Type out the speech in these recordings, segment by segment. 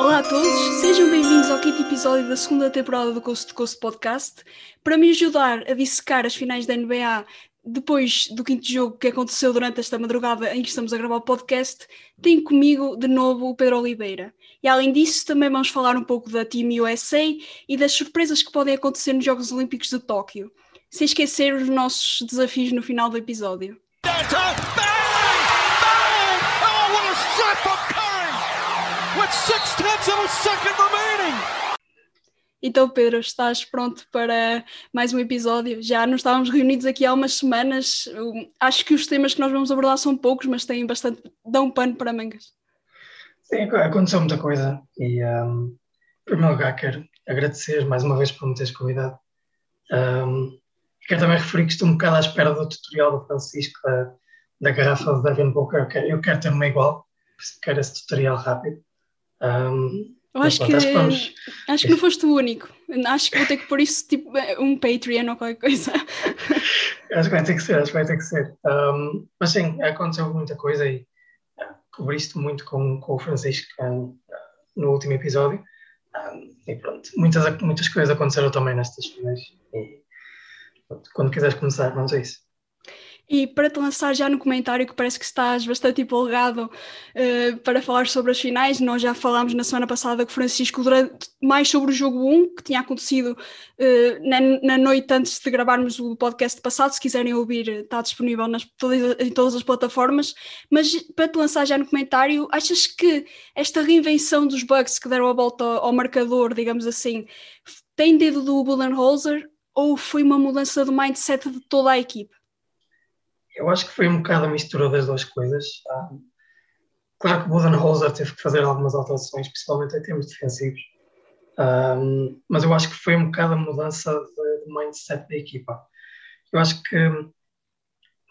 Olá a todos, sejam bem-vindos ao quinto episódio da segunda temporada do Coast to Coast Podcast. Para me ajudar a dissecar as finais da NBA depois do quinto jogo que aconteceu durante esta madrugada em que estamos a gravar o podcast, tenho comigo de novo o Pedro Oliveira. E além disso, também vamos falar um pouco da Team USA e das surpresas que podem acontecer nos Jogos Olímpicos de Tóquio, sem esquecer os nossos desafios no final do episódio. Então, Pedro, estás pronto para mais um episódio? Já não estávamos reunidos aqui há umas semanas. Acho que os temas que nós vamos abordar são poucos, mas têm bastante. dão pano para mangas. Sim, aconteceu muita coisa. E, um, em primeiro lugar, quero agradecer mais uma vez por me teres convidado. Um, quero também referir que estou um bocado à espera do tutorial do Francisco da, da garrafa de Devin Booker. Eu quero, eu quero ter uma igual, quero esse tutorial rápido. Um, eu acho que, acho, acho que não foste o único. Acho que vou ter que pôr isso tipo um Patreon ou qualquer coisa. acho que vai ter que ser, acho que vai ter que ser. Um, mas sim, aconteceu muita coisa e uh, cobriste muito com, com o Francisco um, no último episódio. Um, e pronto, muitas, muitas coisas aconteceram também nestas finais. E pronto, quando quiseres começar, vamos a isso. E para te lançar já no comentário, que parece que estás bastante empolgado uh, para falar sobre as finais, nós já falámos na semana passada com Francisco durante, mais sobre o jogo 1, que tinha acontecido uh, na, na, noite antes de gravarmos o podcast passado. Se quiserem ouvir, está disponível nas, em todas as plataformas. Mas para te lançar já no comentário, achas que esta reinvenção dos bugs que deram a volta ao marcador, digamos assim, tem dedo do Budenholzer ou foi uma mudança de mindset de toda a equipe? Eu acho que foi um bocado a mistura das duas coisas. Ah, claro que o Budenholzer teve que fazer algumas alterações, principalmente em termos defensivos, mas eu acho que foi um bocado a mudança de, mindset da equipa. Eu acho que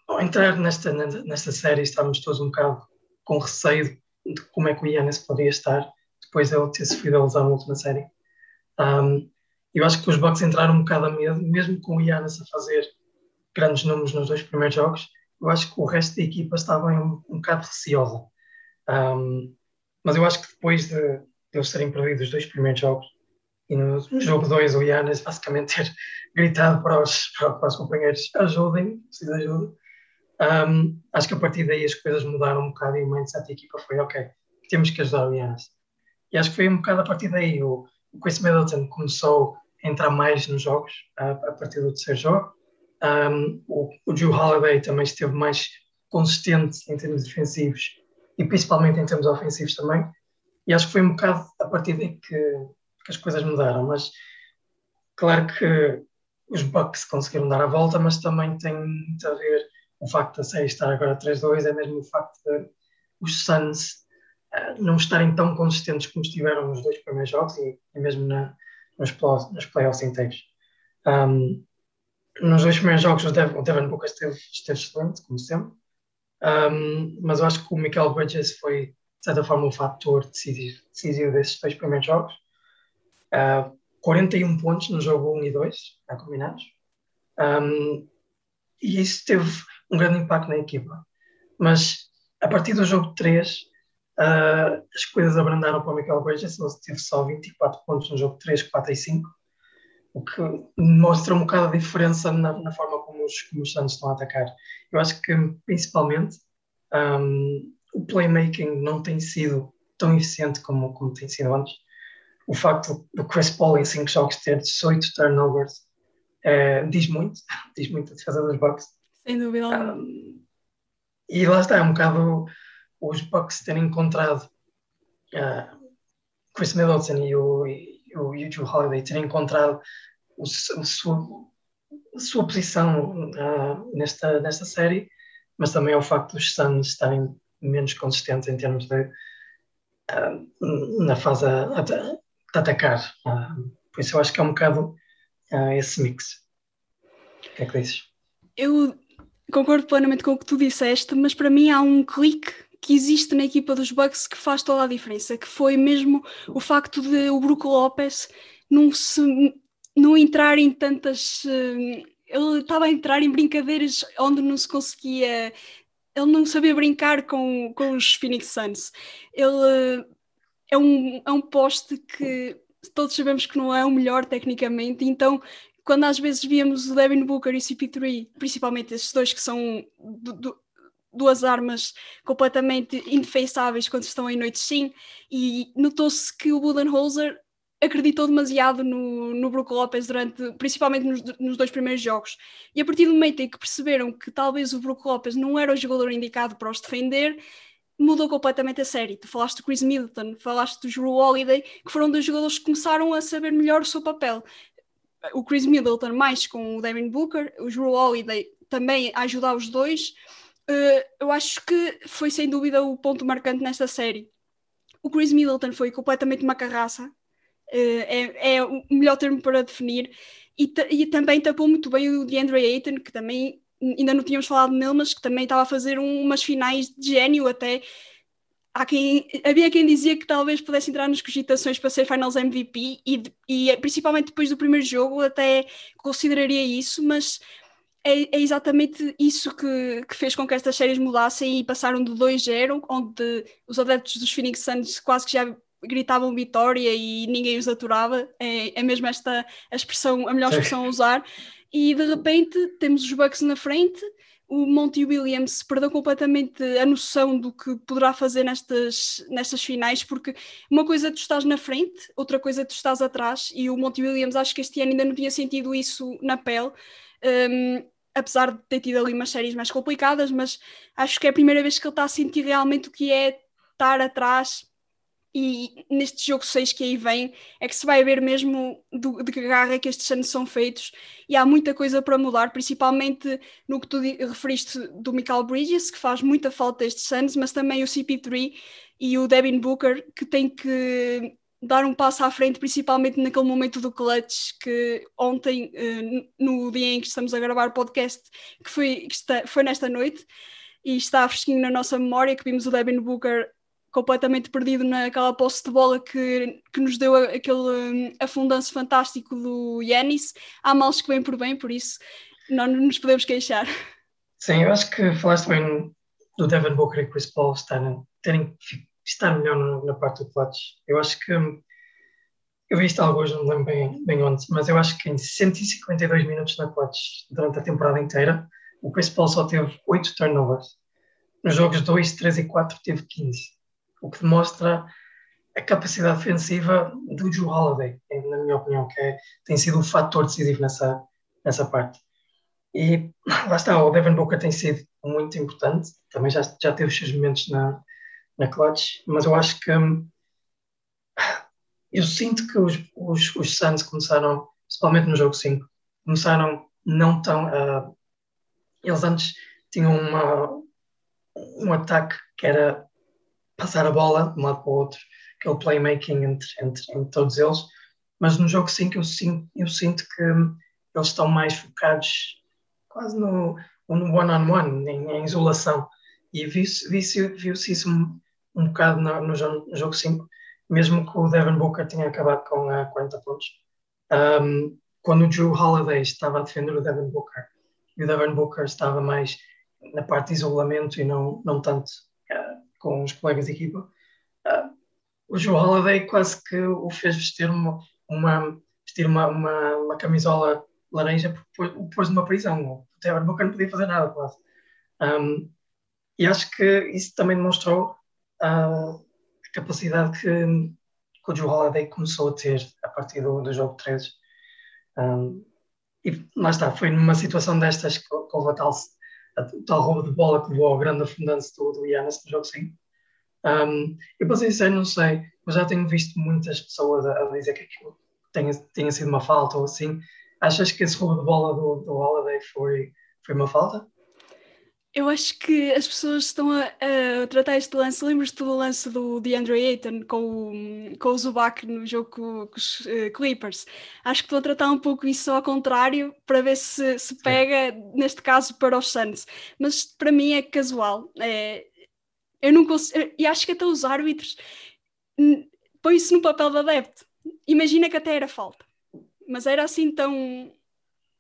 ao entrar nesta, nesta série estávamos todos um bocado com receio de como é que o Yannis poderia estar depois de ele ter sofrido a lesão na última série. Eu acho que os Bucks entraram um bocado a medo, mesmo com o Yannis a fazer grandes números nos dois primeiros jogos, eu acho que o resto da equipa estava um, um bocado receosa. Um, mas eu acho que depois de, de eles terem perdido os dois primeiros jogos, e no, jogo 2 o Yannis basicamente ter gritado para os, para os companheiros ajudem, preciso de ajuda, um, acho que a partir daí as coisas mudaram um bocado e o mindset da equipa foi ok, temos que ajudar o Yannis. E acho que foi um bocado a partir daí o, o Chris Middleton começou a entrar mais nos jogos a, a partir do terceiro jogo um, o, o Drew também esteve mais consistente em termos defensivos e principalmente em termos ofensivos também. E acho que foi um bocado a partir daí que, que as coisas mudaram. Mas claro que os Bucks conseguiram dar a volta, mas também tem muito a ver o facto da série estar agora 3-2, é mesmo o facto de os Suns uh, não estarem tão consistentes como estiveram nos dois primeiros jogos e, e mesmo na, nos, nos playoffs inteiros. Um, nos dois primeiros jogos o Devin, o Devin Booker esteve, esteve excelente, como sempre, um, mas eu acho que o Michael Bridges foi, de certa forma, o fator decisivo, decisivo desses dois primeiros jogos. Uh, 41 pontos no jogo 1 e 2, já combinados. Um, e isso teve um grande impacto na equipa. Mas a partir do jogo 3, uh, as coisas abrandaram para o Michael Bridges. Ele teve só 24 pontos no jogo 3, 4 e 5 o que mostra um bocado a diferença na, na forma como os, como os Santos estão a atacar. Eu acho que, principalmente, um, o playmaking não tem sido tão eficiente como, como tem sido antes. O facto do Chris Paul em 5 jogos ter 18 turnovers é, diz muito, diz muito a defesa dos Bucks. Sem dúvida um, E lá está, é um bocado os Bucks terem encontrado uh, Chris Middleton e o, o YouTube Holiday ter encontrado o, a, sua, a sua posição uh, nesta, nesta série, mas também ao facto dos Suns estarem menos consistentes em termos de uh, na fase de, de atacar. Uh, por isso eu acho que é um bocado esse mix. O que é que dizes? Eu concordo plenamente com o que tu disseste, mas para mim há um clique que existe na equipa dos Bucks que faz toda a diferença, que foi mesmo o facto de o Brook Lopes não, se, não entrar em tantas. Eh, ele estava a entrar em brincadeiras onde não se conseguia. Ele não sabia brincar com, com os Phoenix Suns. Ele é um, é um poste que todos sabemos que não é o melhor tecnicamente, então quando às vezes víamos o Devin Booker e o CP3, principalmente esses dois que são do, do, duas armas completamente indefensáveis quando estão em noite sim, e notou-se que o Budenholzer acreditou demasiado no, no Brook Lopez durante, principalmente nos, nos, dois primeiros jogos. E a partir do momento em que perceberam que talvez o Brook Lopez não era o jogador indicado para os defender, mudou completamente a série. Tu falaste do Chris Middleton, falaste do Drew Holiday, que foram dois jogadores que começaram a saber melhor o seu papel. O Chris Middleton mais com o Devin Booker, o Drew Holiday também a ajudar os dois. Uh, eu acho que foi sem dúvida o ponto marcante nesta série. O Chris Middleton foi completamente uma carraça, eh, é, é, o melhor termo para definir. E, e, também tapou muito bem o DeAndre Ayton, que também ainda não tínhamos falado nele, mas que também estava a fazer um, umas finais de gênio até. Há quem, havia quem dizia que talvez pudesse entrar nas cogitações para ser Finals MVP e, e principalmente depois do primeiro jogo até consideraria isso, mas é, é, exatamente isso que, que, fez com que estas séries mudassem e passaram de 2-0, onde os adeptos dos Phoenix Suns quase que já gritavam vitória e ninguém os aturava, é, é mesmo esta a expressão, a melhor expressão a usar, e de repente temos os Bucks na frente, o Monty Williams perdeu completamente a noção do que poderá fazer nestas, nestas finais, porque uma coisa é tu estás na frente, outra coisa é tu estás atrás, e o Monty Williams acho que este ano ainda não tinha sentido isso na pele, um, apesar de ter tido ali umas séries mais complicadas, mas acho que é a primeira vez que ele está a sentir realmente o que é estar atrás e neste jogo 6 que aí vem é que se vai ver mesmo do, de que garra é que estes anos são feitos. E há muita coisa para mudar, principalmente no que tu referiste do Michael Bridges, que faz muita falta estes anos, mas também o CP3 e o Devin Booker, que tem que dar um passo à frente, principalmente naquele momento do clutch que ontem, eh, no dia em que estamos a gravar o podcast, que foi, que está, foi nesta noite, e está fresquinho na nossa memória, que vimos o Devin Booker completamente perdido naquela posse de bola que, que nos deu aquele um, afundanço fantástico do Yanis. Há males que vêm por bem, por isso não nos podemos queixar. Sim, eu acho que falaste bem do Devin Booker e Chris Paul estarem, terem estar melhor na parte do clutch. Eu acho que eu vi isto hoje, não lembro bem, bem onde, mas eu acho que em 152 minutos na clutch durante a temporada inteira, o Chris Paul só teve 8 turnovers. Nos jogos 2, 3 e 4 teve 15 o que demonstra a capacidade defensiva do Joe Holiday, na minha opinião, que é, tem sido um fator decisivo nessa, nessa parte. E lá está, o Devin Booker tem sido muito importante, também já, já teve os seus momentos na, na clutch, mas eu acho que eu sinto que os, os, os Suns começaram, principalmente no jogo 5, começaram não tão. Uh, eles antes tinham uma, um ataque que era passar a bola de um lado para o outro, aquele playmaking entre, entre, entre todos eles. Mas no jogo 5 eu sinto, eu sinto que eles estão mais focados quase no one-on-one, -on -one, em, em, isolação. E viu-se viu isso um, um bocado no, no, jogo 5, mesmo que o Devin Booker tenha acabado com uh, 40 pontos. Um, quando o Drew Holiday estava a defender o Devin Booker e o Devin Booker estava mais na parte de isolamento e não, não tanto com os colegas de equipa, uh, o Joe Holiday quase que o fez vestir uma, uma vestir uma, uma, uma, camisola laranja o pôs numa prisão. O Trevor Booker não podia fazer nada quase. Um, e acho que isso também demonstrou uh, a capacidade que, que o Joe Holiday começou a ter a partir do, do jogo 13. Um, e lá está, foi numa situação destas que houve a tal o tal roubo de bola que levou ao grande afundante do, do no jogo 5. Um, eu ser sincero, não sei, mas já tenho visto muitas pessoas a, a dizer que aquilo tenha, tenha sido uma falta ou assim. Achas que esse roubo de bola do, do Holiday foi, foi uma falta? Eu acho que as pessoas estão a, a tratar este lance. Lembras-te do lance do DeAndre Ayton com, com o Zubac no jogo com, com os uh, Clippers? Acho que estou a tratar um pouco isso ao contrário para ver se, se pega, Sim. neste caso, para os Suns. Mas para mim é casual. É, eu não consigo. E acho que até os árbitros põem isso no papel da adepto. Imagina que até era falta. Mas era assim tão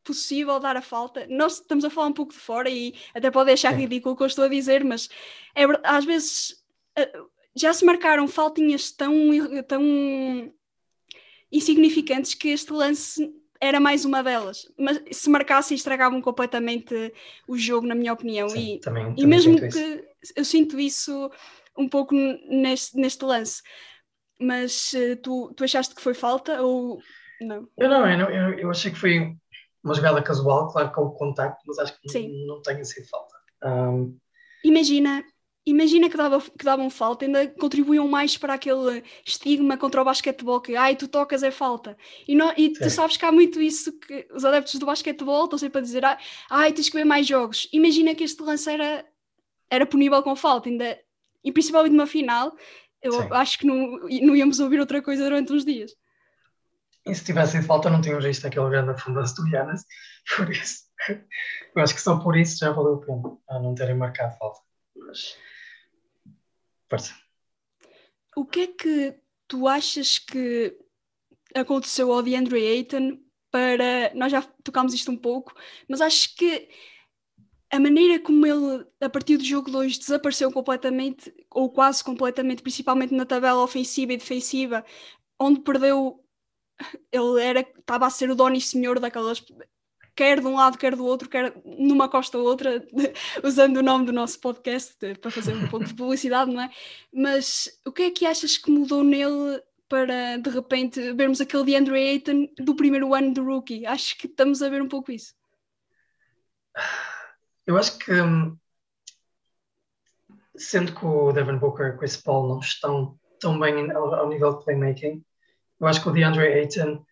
possível dar a falta. Nós estamos a falar um pouco de fora e até pode achar ridículo o que eu estou a dizer, mas é, às vezes já se marcaram faltinhas tão, tão insignificantes que este lance era mais uma delas. Mas se marcassem, estragavam completamente o jogo, na minha opinião. Sim, e, também, e também mesmo sinto que isso. eu sinto isso um pouco neste, neste lance. Mas uh, tu, tu achaste que foi falta ou não? Eu não, eu, eu, eu achei que foi uma jogada casual, claro com o contacto, mas acho que Sim. não, não tenha sido falta. Um, Imagina, imagina que, dava, que davam falta, ainda contribuíam mais para aquele estigma contra o basquetebol, que ai, tu tocas é falta. E, não, e tu sabes que há muito isso que os adeptos do basquetebol estão sempre a dizer, ai tens que ver mais jogos. Imagina que este lance era, era punível com falta, ainda, e principalmente numa final, eu Sim. acho que não, não íamos ouvir outra coisa durante uns dias. E se tivesse sido falta, não tinham visto aquele grande das Tulianas, por isso. Eu acho que só por isso já valeu a pena a não terem marcado falta. Mas. Força. O que é que tu achas que aconteceu ao DeAndre Ayton para. Nós já tocámos isto um pouco, mas acho que a maneira como ele, a partir do jogo 2, desapareceu completamente, ou quase completamente, principalmente na tabela ofensiva e defensiva, onde perdeu. Ele era, estava a ser o dono e senhor daquelas. Quer de um lado, quer do outro, quer numa costa ou outra, usando o nome do nosso podcast eh, para fazer um pouco de publicidade, não é? Mas o que é que achas que mudou nele para de repente vermos aquele de Andrew Ayton do primeiro ano do rookie? Acho que estamos a ver um pouco isso. Eu acho que, hum, sendo que o Devin Booker e o Chris Paul não estão tão bem ao, ao nível de playmaking, eu acho que o DeAndre Ayton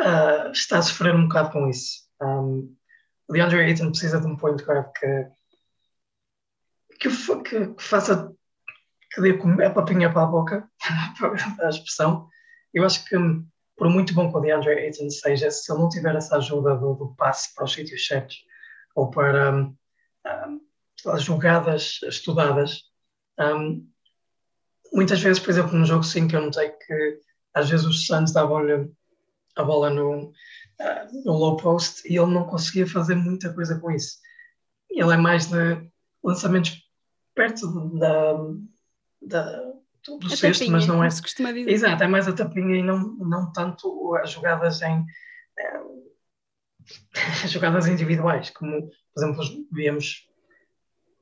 ah, está a sofrer um bocado com isso. Um, o DeAndre Ayton precisa de um point guard que, que, que, que faça que dê a papinha para a boca, a expressão. Eu acho que, por muito bom que o DeAndre Ayton seja, se ele não tiver essa ajuda do, do passe para os sítios certos ou para hum, as jogadas estudadas, hum, muitas vezes, por exemplo, no jogo 5, eu notei que às vezes os Suns davam-lhe a bola no, no low post e ele não conseguia fazer muita coisa com isso. Ele é mais de lançamentos perto da, da, do, A cesto, tapinha, mas não é. Exato, é mais a tapinha e não, não tanto as jogadas em eh, jogadas individuais, como por exemplo víamos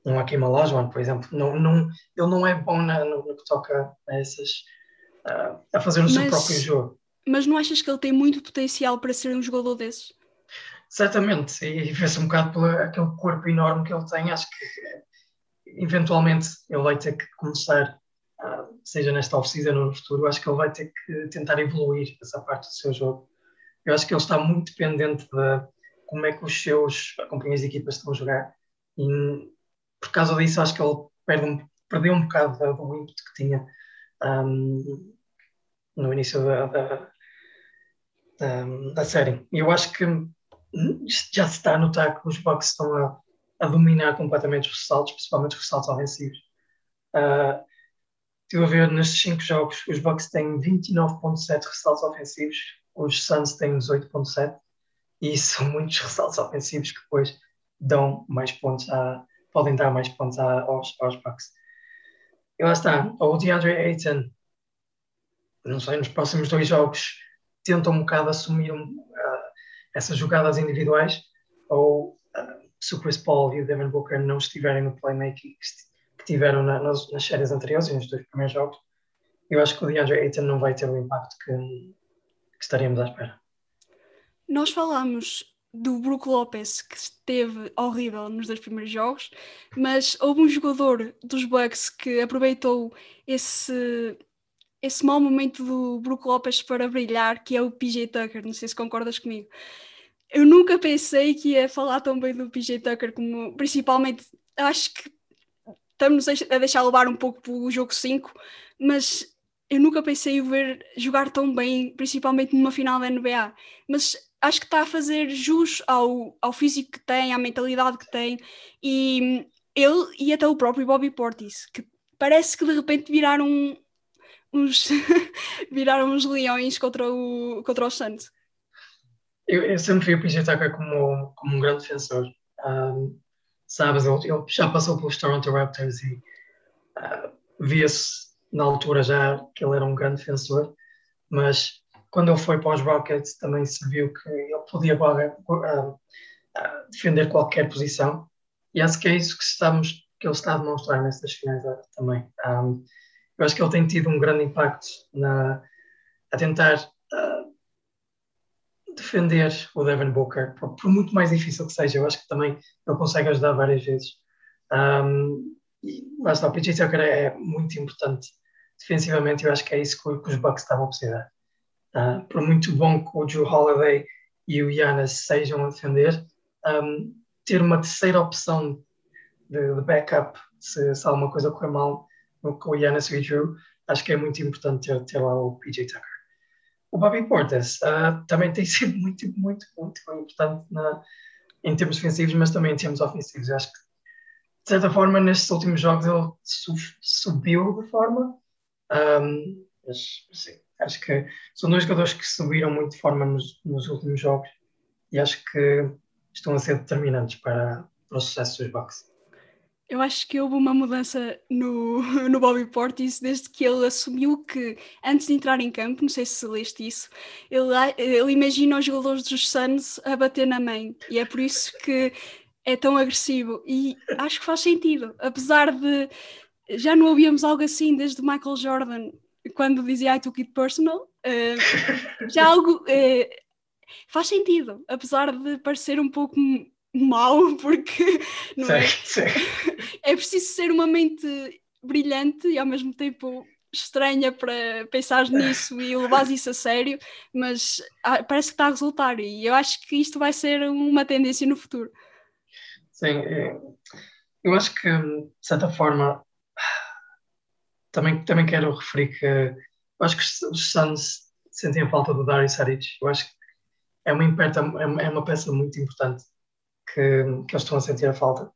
um Hakim Olajuwon, por exemplo, não, não, ele não é bom na, no, no que toca a essas ah, a fazer o seu próprio jogo. Mas não achas que ele tem muito potencial para ser um jogador desses? Certamente, e vê-se um bocado pelo aquele corpo enorme que ele tem, acho que eh, eventualmente ele vai ter que começar, ah, seja nesta off-season ou no futuro, acho que ele vai ter que tentar evoluir essa parte do seu jogo. Eu acho que ele está muito dependente de como é que os seus companheiros de equipas estão a jogar e por causa disso acho que ele perde um- perdeu um bocado do ímpeto que tinha ahm, no início da, da, da, da série. E eu acho que já se está a notar que os Bucks estão a, a dominar completamente os ressaltos, principalmente os ressaltos ofensivos. Uh, estive a ver nestes 5 jogos, os Bucks têm 29.7 ressaltos ofensivos, os Suns têm 18.7 e são muitos ressaltos ofensivos que depois dão mais pontos a, podem dar mais pontos a, aos, aos Bucks. E lá está, o DeAndre Ayton, não sei, nos próximos dois jogos tenta um bocado assumir um, uh, essas jogadas individuais, ou uh, se o Chris Paul e o Devin Booker não estiverem no playmaking que, tiveram na- nas, nas séries anteriores e nos dois primeiros jogos, eu acho que o DeAndre Ayton não vai ter o impacto que, que estaríamos à espera. Nós falámos do Brook Lopes, que esteve horrível nos dois primeiros jogos, mas houve um jogador dos Bucks que aproveitou esse, esse mau momento do Brook Lopes para brilhar, que é o PJ Tucker. Não sei se concordas comigo. Eu nunca pensei que ia falar tão bem do PJ Tucker, como principalmente acho que estamos a deixar levar um pouco pelo jogo 5, mas eu nunca pensei o ver jogar tão bem, principalmente numa final da NBA. Mas acho que está a fazer jus ao, ao físico que tem, à mentalidade que tem, e ele e até o próprio Bobby Portis, que parece que de repente viraram uns, viraram uns leões contra, o, contra os Suns. Eu, eu sempre vi o PJ Tucker como, como um grande defensor. Um, sabes, ele, ele já passou pelos Toronto Raptors e uh, via-se na altura já que ele era um grande defensor, mas quando ele foi para os Rockets também se viu que ele podia uh, uh, defender qualquer posição e acho que é isso que, estamos, que ele está a demonstrar nestas finais também. Um, eu acho que ele tem tido um grande impacto na, a tentar uh, defender o Devin Booker, por, por, muito mais difícil que seja, eu acho que também ele consegue ajudar várias vezes. Um, e lá está, o PJ Tucker é muito importante defensivamente, eu acho que é isso que, que os Bucks estavam a precisar. Uh, por muito bom que o Drew Holiday e o Giannis sejam a defender, um, ter uma terceira opção de, de backup se, se, alguma coisa correr mal com o Giannis e Drew, acho que é muito importante ter, ter lá o PJ Tucker. O Bobby Portis uh, também tem sido muito, muito, muito importante na, em termos defensivos, mas também em termos ofensivos. acho que, de certa forma, nestes últimos jogos ele sub, subiu de forma. Um, mas, sim, Acho que são dois jogadores que subiram muito de forma nos, nos últimos jogos e acho que estão a ser determinantes para, para o sucesso dos Bucks. Eu acho que houve uma mudança no, no Bobby Portis desde que ele assumiu que, antes de entrar em campo, não sei se leste isso, ele, ele imagina os jogadores dos Suns a bater na mãe. E é por isso que é tão agressivo. E acho que faz sentido, apesar de já não ouvíamos algo assim desde Michael Jordan quando dizia I took it personal, uh, já algo uh, faz sentido, apesar de parecer um pouco mau, porque não é? é preciso ser uma mente brilhante e ao mesmo tempo estranha para pensar nisso e levar isso a sério, mas ah, parece que está a resultar e eu acho que isto vai ser uma tendência no futuro. Sim, é, eu acho que de certa forma também, também quero referir que eu acho que os Suns sentem a falta do Darius Saric. Eu acho que é uma, é, é uma peça muito importante que, que eles estão a sentir a falta.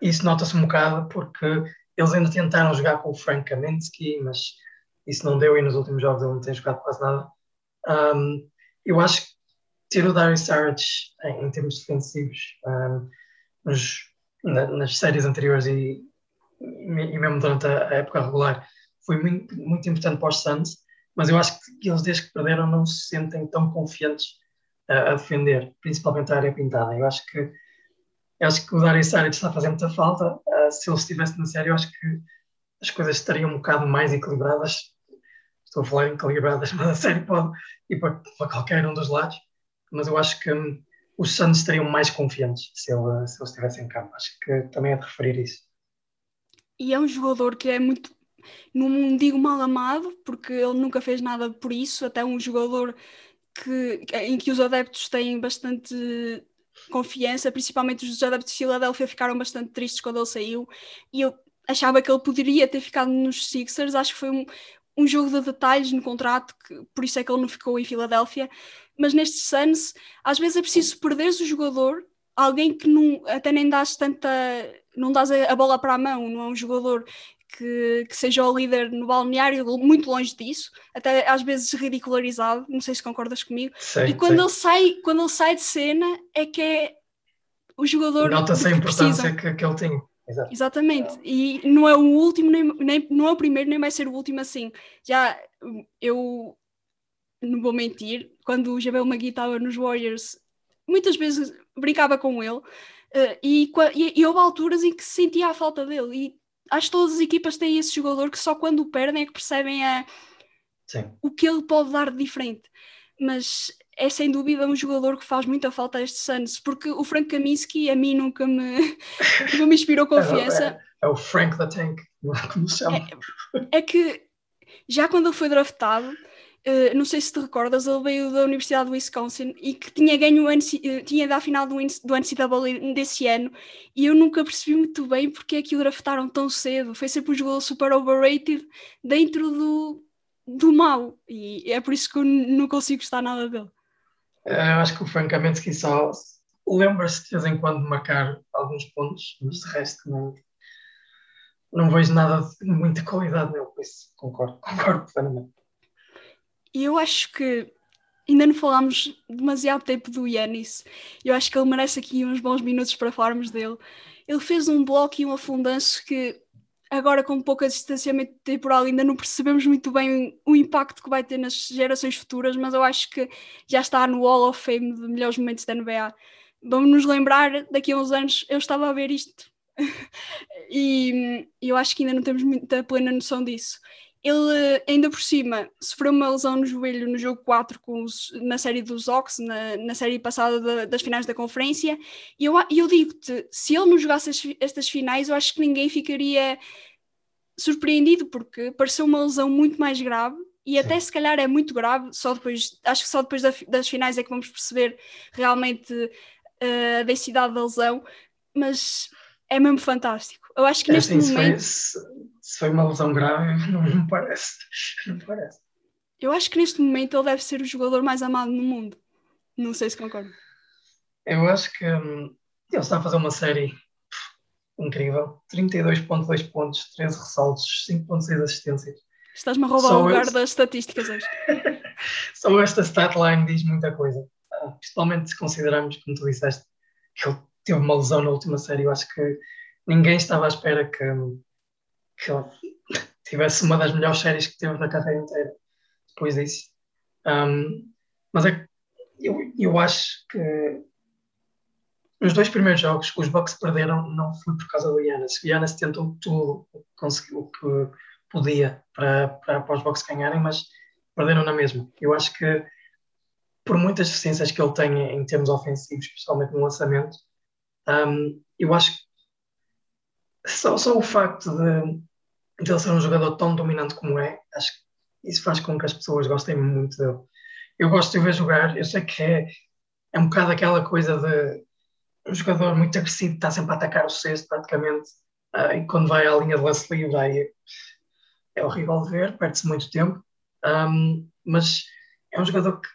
Isso nota-se um bocado porque eles ainda tentaram jogar com o Frank Kaminsky, mas isso não deu e nos últimos jogos ele não tem jogado quase nada. Um, eu acho que ter o Darius Saric em, em termos defensivos um, nos, na, nas séries anteriores e e mesmo durante a, época regular, foi muito, muito importante para os Suns, mas eu acho que eles, desde que perderam, não se sentem tão confiantes a defender, principalmente a área pintada. Eu acho que, eu acho que o Darius Saric está a fazer muita falta. Uh, se ele estivesse na série, eu acho que as coisas estariam um bocado mais equilibradas. Estou a falar em equilibradas, mas a série pode ir para, para qualquer um dos lados. Mas eu acho que um, os Suns estariam mais confiantes se ele, se ele estivesse em campo. Acho que também é de referir isso e é um jogador que é muito, não digo mal amado, porque ele nunca fez nada por isso, até um jogador que, em que os adeptos têm bastante confiança, principalmente os adeptos de Filadélfia ficaram bastante tristes quando ele saiu, e eu achava que ele poderia ter ficado nos Sixers, acho que foi um, um jogo de detalhes no contrato, que, por isso é que ele não ficou em Filadélfia, mas nestes Suns, às vezes é preciso perderes o jogador, alguém que não, até nem dás tanta não dás a, bola para a mão, não é um jogador que, que, seja o líder no balneário, muito longe disso, até às vezes ridicularizado, não sei se concordas comigo. Sim, e quando sim. ele sai, quando ele sai de cena é que é o jogador. Nota-se a importância que, que, ele tem. Exato. Exatamente, e não é o último, nem, nem, não é o primeiro, nem vai ser o último assim. Já eu não vou mentir, quando o Jabel Magui estava nos Warriors, muitas vezes brincava com ele, Uh, e, e, e, houve alturas em que se sentia a falta dele. E acho que todas as equipas têm esse jogador que só quando o perdem é que percebem a, o que ele pode dar de diferente. Mas é sem dúvida um jogador que faz muita falta a estes Suns, porque o Frank Kaminsky a mim nunca me, nunca me inspirou confiança. É, é, é, o Frank the Tank, como se chama. É, é que já quando ele foi draftado, Uh, não sei se te recordas, ele veio da Universidade do Wisconsin e que tinha ganho o uh, tinha da final do, do NCAA desse ano e eu nunca percebi muito bem porque é que o draftaram tão cedo. Foi sempre um jogador super overrated dentro do, do mal e é por isso que eu não consigo gostar nada dele. Eh, eu acho que francamente que só lembra-se de vez em quando de marcar alguns pontos, mas de resto não, não vejo nada de muita qualidade nele, por isso concordo, concordo plenamente. E eu acho que ainda não falámos demasiado tempo do Yanis. Eu acho que ele merece aqui uns bons minutos para falarmos dele. Ele fez um bloco e um afundanço que agora com pouco distanciamento temporal ainda não percebemos muito bem o impacto que vai ter nas gerações futuras, mas eu acho que já está no Hall of Fame de melhores momentos da NBA. Vamos nos lembrar, daqui a uns anos eu estava a ver isto e eu acho que ainda não temos muita plena noção disso. Ele, ainda por cima, sofreu uma lesão no joelho no jogo 4 com os, na série dos Ox, na, na série passada de, das finais da conferência. E eu, eu digo-te, se ele não jogasse as, estas finais, eu acho que ninguém ficaria surpreendido, porque pareceu uma lesão muito mais grave. E Sim. até se calhar é muito grave, só depois, acho que só depois da, das finais é que vamos perceber realmente uh, a densidade da lesão, mas é mesmo fantástico. Eu acho que é, neste momento. Se foi, se foi, uma lesão grave, não, não parece. Não parece. Eu acho que neste momento ele deve ser o jogador mais amado no mundo. Não sei se concordo. Eu acho que hum, ele está a fazer uma série incrível. 32.2 pontos, 13 ressaltos, 5.6 assistências. Estás-me a roubar Só o lugar das estatísticas hoje. Só esta statline diz muita coisa. Ah, principalmente se considerarmos, como tu disseste, que ele teve uma lesão na última série. Eu acho que ninguém estava à espera que, que ele tivesse uma das melhores séries que teve na carreira inteira depois disso. Um, mas é, eu, eu acho que nos dois primeiros jogos que os Bucks perderam não foi por causa do Giannis. O Giannis tentou tudo, conseguiu o que podia para, para, para os Bucks ganharem, mas perderam na mesma. Eu acho que por muitas deficiências que ele tem em termos ofensivos, principalmente no lançamento, um, eu acho que só, só o facto de, de ele ser um jogador tão dominante como é, acho que isso faz com que as pessoas gostem muito dele. Eu gosto de o ver jogar, eu sei que é, é um bocado aquela coisa de um jogador muito agressivo, está sempre a atacar o cesto praticamente, uh, e quando vai à linha de lance livre, aí é horrível de ver, perde-se muito tempo, um, mas é um jogador que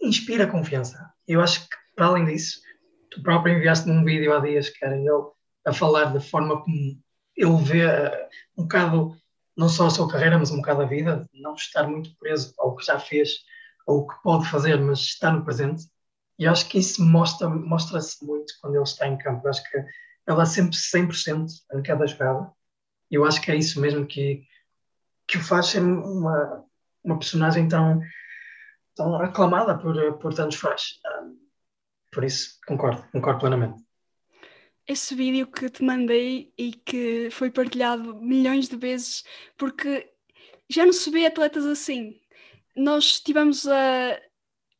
inspira confiança. Eu acho que, para além disso, tu próprio enviaste-me um vídeo há dias que era ele a falar da forma como ele vê um bocado, não só a sua carreira, mas um bocado a vida, não estar muito preso ao que já fez ou o que pode fazer, mas estar no presente. E acho que isso mostra, mostra-se muito quando ele está em campo. Acho que ele dá sempre 100% em cada jogada. E eu acho que é isso mesmo que, que o faz ser uma, uma personagem tão, tão aclamada por, por tantos fãs. Por isso, concordo, concordo plenamente. Esse vídeo que te mandei e que foi partilhado milhões de vezes, porque já não se vê atletas assim. Nós tivemos a.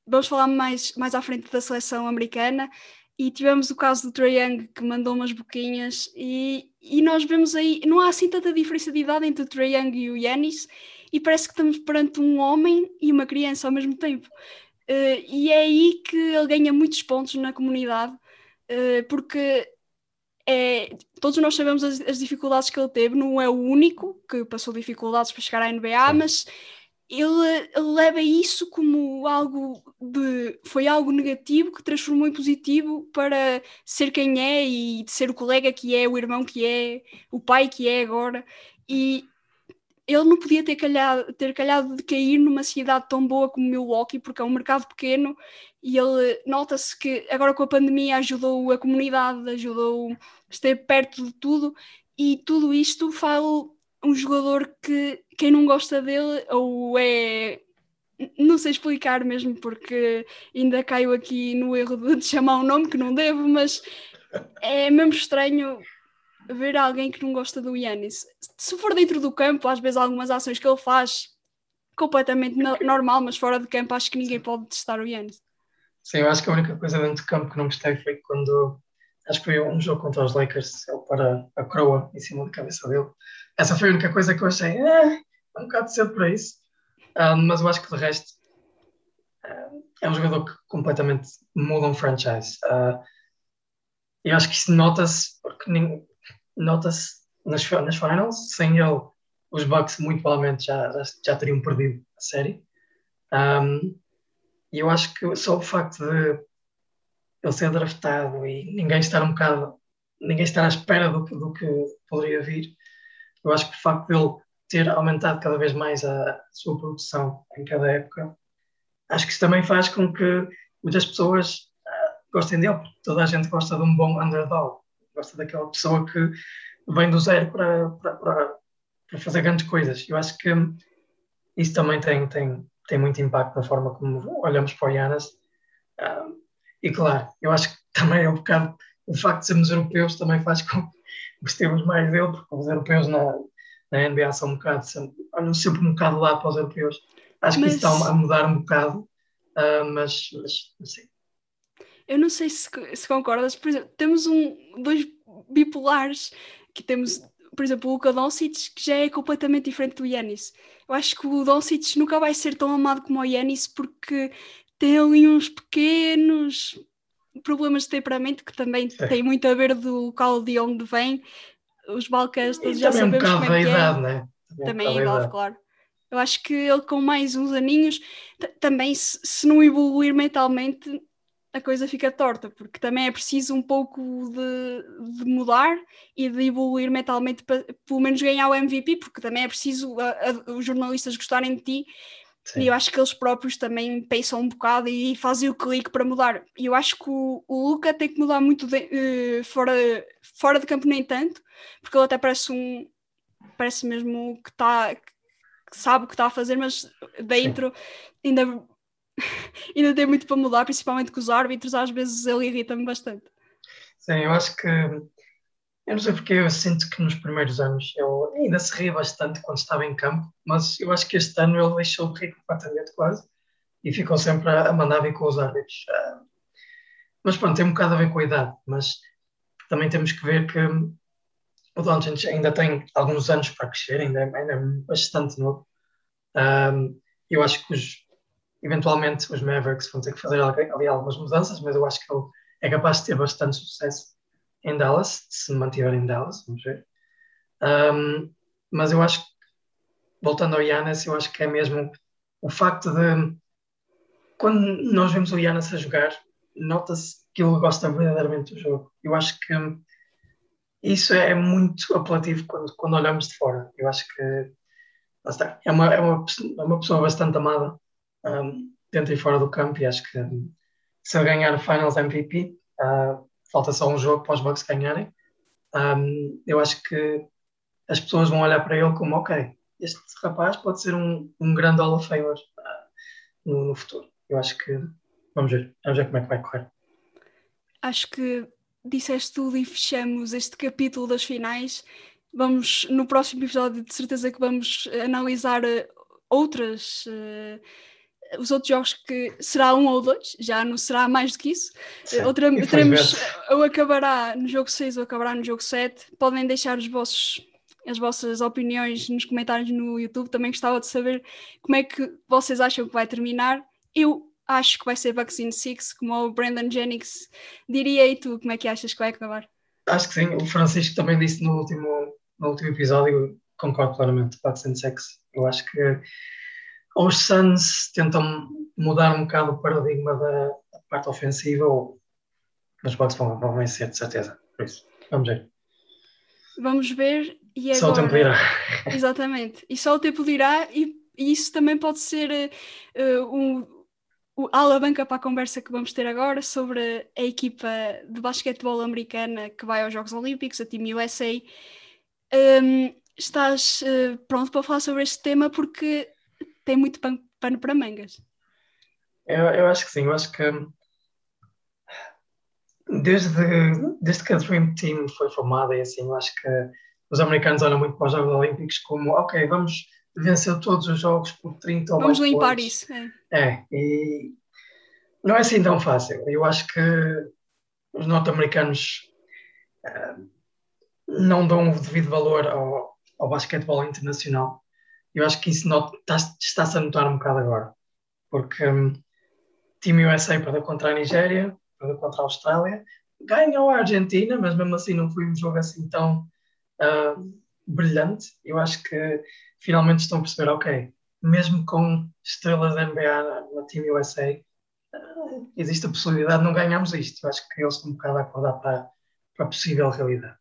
Vamos falar mais, mais à frente da seleção americana e tivemos o caso do Trae Young que mandou umas boquinhas e, e nós vemos aí, não há assim tanta diferença de idade entre o Trae Young e o Yanis e parece que estamos perante um homem e uma criança ao mesmo tempo. Uh, e é aí que ele ganha muitos pontos na comunidade, uh, porque é, todos nós sabemos as, as, dificuldades que ele teve, não é o único que passou dificuldades para chegar à NBA, mas ele, ele, leva isso como algo de foi algo negativo que transformou em positivo para ser quem é e de ser o colega que é, o irmão que é, o pai que é agora. E ele não podia ter calhado, ter calhado de cair numa cidade tão boa como Milwaukee, porque é um mercado pequeno e ele nota-se que agora com a pandemia ajudou a comunidade, ajudou a estar perto de tudo e tudo isto faz um jogador que quem não gosta dele ou é não sei explicar mesmo porque ainda caio aqui no erro de chamar um nome que não devo, mas é mesmo estranho ver alguém que não gosta do Yannis. Se for dentro do campo, às vezes algumas ações que ele faz completamente no normal, mas fora de campo acho que ninguém pode testar o Yannis. Sim, eu acho que a única coisa dentro do campo que não gostei foi quando acho que foi um jogo contra os Lakers, ele para a croa em cima da cabeça dele. Essa foi a única coisa que eu achei, é, é um bocado cedo para isso. Uh, mas eu acho que de resto uh, é um jogador que completamente muda um franchise. Uh, eu acho que isso nota-se porque nota-se nas, nas finals, sem ele, os Bucks muito provavelmente já, já, já teriam perdido a série. Um, e eu acho que só o facto de ele ser draftado e ninguém estar um bocado, ninguém estar à espera do, do que poderia vir, eu acho que o facto de ele ter aumentado cada vez mais a sua produção em cada época, acho que isso também faz com que muitas pessoas uh, gostem dele, porque toda a gente gosta de um bom underdog gosta daquela pessoa que vem do zero para, para, para, para fazer grandes coisas. Eu acho que isso também tem, tem, tem muito impacto na forma como olhamos para o Yanas. Uh, e claro, eu acho que também é um bocado o facto de sermos europeus também faz com que gostemos mais dele, porque os europeus na, na NBA são um bocado, olham sempre um bocado lá para os europeus. Acho mas... que isso está a mudar um bocado, uh, mas, mas sim. Eu não sei se, se concordas, por exemplo, temos um, dois bipolares que temos, por exemplo, o Luka Doncic, que já é completamente diferente do Yanis. Eu acho que o Doncic nunca vai ser tão amado como o Yanis porque tem ali uns pequenos problemas de temperamento que também Sim. tem muito a ver do local de onde vem. Os Balcãs já sabemos um como é que idade, é. Né? Também, também é idade, claro. Eu acho que ele com mais uns aninhos, também se, se não evoluir mentalmente, a coisa fica torta, porque também é preciso um pouco de, de mudar e de evoluir mentalmente para pelo menos ganhar o MVP, porque também é preciso a, a, os jornalistas gostarem de ti. Sim. E eu acho que eles próprios também pensam um bocado e fazem o clique para mudar. E eu acho que o, o Luca tem que mudar muito de, uh, fora, fora de campo, nem tanto, porque ele até parece um. Parece mesmo que está. Que sabe o que está a fazer, mas dentro Sim. ainda ainda tem muito para mudar, principalmente com os árbitros, às vezes ele irrita-me bastante. Sim, eu acho que eu não sei porque eu sinto que nos primeiros anos ele ainda se ria bastante quando estava em campo, mas eu acho que este ano ele deixou de rir completamente quase e ficou sempre a mandar vir com os árbitros. Ah, mas pronto, tem um bocado a ver com a idade, mas também temos que ver que o Doncic ainda tem alguns anos para crescer, ainda é, ainda é bastante novo. Ah, eu acho que os, eventualmente os Mavericks vão ter que fazer ali algumas mudanças, mas eu acho que ele é capaz de ter bastante sucesso em Dallas, se mantiver em Dallas, vamos ver. Um, mas eu acho que, voltando ao Giannis, eu acho que é mesmo o facto de, quando nós vemos o Giannis a jogar, nota-se que ele gosta verdadeiramente do jogo. Eu acho que isso é muito apelativo quando, quando olhamos de fora. Eu acho que é uma, é uma, é uma pessoa bastante amada um, dentro e fora do campo e acho que se ele ganhar o Finals MVP, uh, ah, falta só um jogo para os Bucks ganharem, um, eu acho que as pessoas vão olhar para ele como, ok, este rapaz pode ser um, um grande Hall of uh, no, no, futuro. Eu acho que, vamos ver, vamos ver como é que vai correr. Acho que disseste tudo e fechamos este capítulo das finais. Vamos, no próximo episódio, de certeza que vamos analisar ah, outras... Uh, os outros jogos que será um ou dois, já não será mais do que isso. Sim, Outra, teremos, ou acabará no jogo 6 ou acabará no jogo 7. Podem deixar os vossos, as vossas opiniões nos comentários no YouTube. Também gostava de saber como é que vocês acham que vai terminar. Eu acho que vai ser in Six, como o Brandon Jennings diria. E tu, como é que achas que vai acabar? Acho que sim. O Francisco também disse no último, no último episódio, concordo claramente, in Six. Eu acho que os Suns tentam mudar um bocado o paradigma da, da parte ofensiva, ou os Bucks vão, vão vencer, de certeza. Por isso, vamos ver. Vamos ver. E agora... Só o tempo dirá. Exatamente. E só o tempo dirá, e, e isso também pode ser uh, um, o alavanca para a conversa que vamos ter agora sobre a equipa de basquetebol americana que vai aos Jogos Olímpicos, a Team USA. Um, estás uh, pronto para falar sobre este tema porque tem muito pano, pano para mangas. Eu, eu acho que sim, eu acho que desde, desde que a Dream Team foi formada e assim, eu acho que os americanos olham muito para os Jogos Olímpicos como, ok, vamos vencer todos os jogos por 30 ou vamos mais Vamos limpar pontos. isso. É. é, e não é assim tão fácil. Eu acho que os norte-americanos uh, não dão o devido valor ao, ao basquetebol internacional eu acho que isso está-se a notar um bocado agora, porque um, Team USA perdeu contra a Nigéria, perdeu contra a Austrália, ganhou a Argentina, mas mesmo assim não foi um jogo assim tão uh, brilhante. Eu acho que finalmente estão a perceber, ok, mesmo com estrelas da NBA na Team USA, uh, existe a possibilidade de não ganharmos isto. Eu acho que eles estão um bocado a acordar para, para a possível realidade.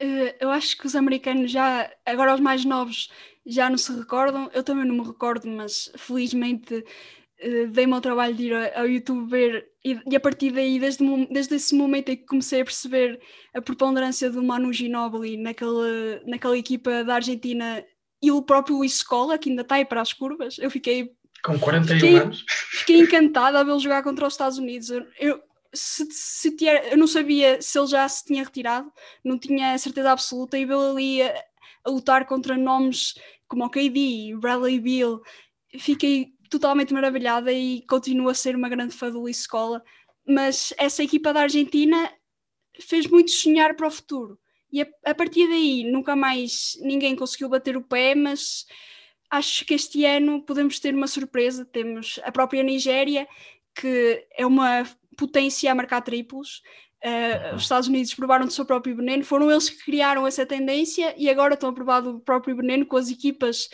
Uh, eu acho que os americanos já, agora os mais novos, já não se recordam. Eu também não me recordo, mas felizmente uh, dei-me ao trabalho de ir ao YouTube ver, e, a partir daí, desde, desde esse momento em que comecei a perceber a preponderância do Manu Ginóbili naquela, naquela equipa da Argentina e o próprio Luís Scola, que ainda está aí para as curvas, eu fiquei. Com 41 fiquei, anos. Fiquei encantada a vê-lo jogar contra os Estados Unidos. Eu, se, se eu não sabia se ele já se tinha retirado, não tinha certeza absoluta, e vê-lo ali a, a, lutar contra nomes como o KD, Bradley Beal, fiquei totalmente maravilhada e continuo a ser uma grande fã do Luís Escola. Mas essa equipa da Argentina fez muito sonhar para o futuro. E a, a, partir daí nunca mais ninguém conseguiu bater o pé, mas acho que este ano podemos ter uma surpresa. Temos a própria Nigéria, que é uma potência a marcar triplos. Uh, os Estados Unidos provaram do seu próprio veneno, foram eles que criaram essa tendência e agora estão a provar do próprio veneno com as equipas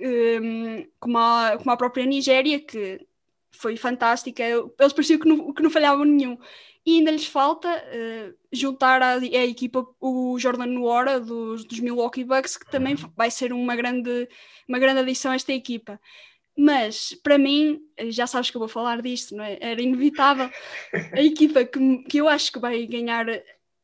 um, como, a, como a própria Nigéria, que foi fantástica. Eles pareciam que não, que não falhavam nenhum. E ainda lhes falta uh, juntar a, equipa o Jordan Nuora dos, dos Milwaukee Bucks, que também vai ser uma grande, uma grande adição a esta equipa. Mas, para mim, já sabes que eu vou falar disto, não é? Era inevitável. A equipa que, que eu acho que vai ganhar,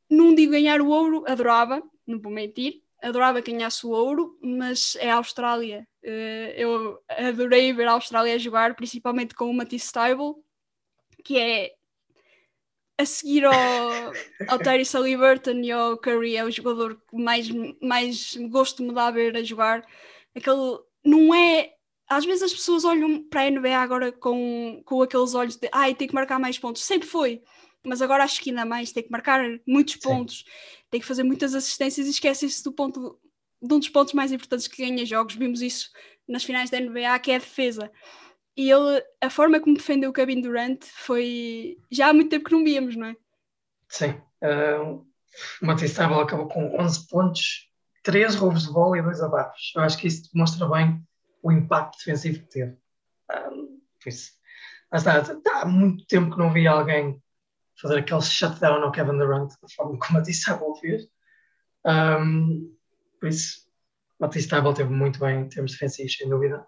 não digo ganhar o ouro, adorava, não vou mentir, adorava ganhasse o ouro, mas é a Austrália. Uh, eu adorei ver a Austrália jogar, principalmente com o Matisse Stable, que é a seguir ao, ao Terry Saliburton e ao Curry, é o jogador que mais, mais gosto me dá a ver a jogar. Aquele não é. Às vezes as pessoas olham para a NBA agora com, com aqueles olhos de ai, tem que marcar mais pontos. Sempre foi mas agora acho que ainda mais, tem que marcar muitos pontos, Sim. tem que fazer muitas assistências e esquece-se do ponto de um dos pontos mais importantes que ganha jogos. Vimos isso nas finais da NBA, que é a defesa. E ele, a forma como defendeu o Kevin Durant foi já há muito tempo que não víamos, não é? Sim. Uh, o Matisse Thybulle acabou com 11 pontos, 3 roubos de bola e 2 abafos. Eu acho que isso demonstra bem o impacto defensivo que teve. Uh, isso. Está, há muito tempo que não vi alguém fazer aquele shutdown ao Kevin Durant da forma como a Tissable fez. Um, por isso, a Tissable teve muito bem em termos defensivos, sem dúvida.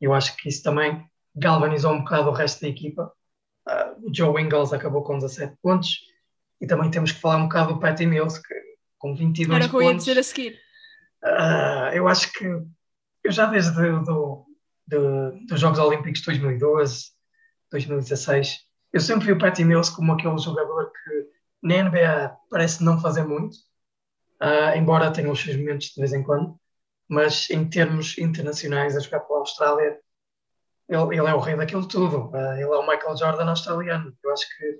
E eu acho que isso também galvanizou um bocado o resto da equipa. Uh, Joe Ingles acabou com 17 pontos. E também temos que falar um bocado do Patty Mills, que com 22 Era pontos... Era o que eu ia dizer a seguir. Uh, eu acho que eu já desde do, do, dos Jogos Olímpicos de 2012, 2016, eu sempre vi o Patty Mills como aquele jogador que na NBA parece não fazer muito, uh, embora tenha os seus momentos de vez em quando, mas em termos internacionais, a jogar pela Austrália, ele, ele é o rei daquilo tudo. Uh, ele é o Michael Jordan australiano. Eu acho que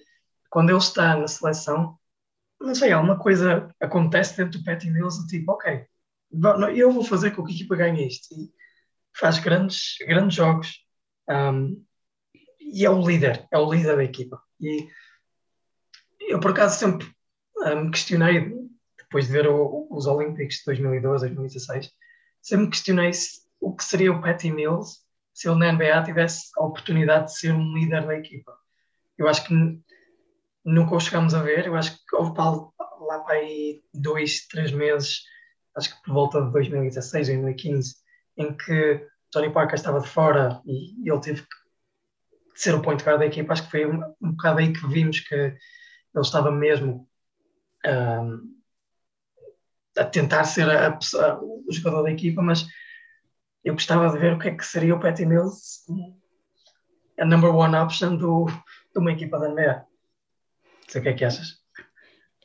quando ele está na seleção, não sei, alguma coisa acontece dentro do Patty Mills, tipo, ok, eu vou fazer com que a equipa ganhe isto. E faz grandes, grandes jogos. Um, e é o líder, é o líder da equipa. E eu, por acaso, sempre me um, questionei, depois de ver o, os Olímpicos de 2012, 2016, sempre me questionei se, o que seria o Patty Mills se ele na NBA tivesse a oportunidade de ser um líder da equipa. Eu acho que nunca o chegamos a ver, eu acho que houve lá para aí dois, três meses, acho que por volta de 2016, 2015, em que Tony Parker estava de fora e ele teve que ser o point guard da equipa, acho que foi um, um bocado aí que vimos que ele estava mesmo um, a tentar ser a, a, o jogador da equipa, mas eu gostava de ver o que é que seria o Patty Mills a number one option do, de uma equipa da NBA. Não sei o que é que achas.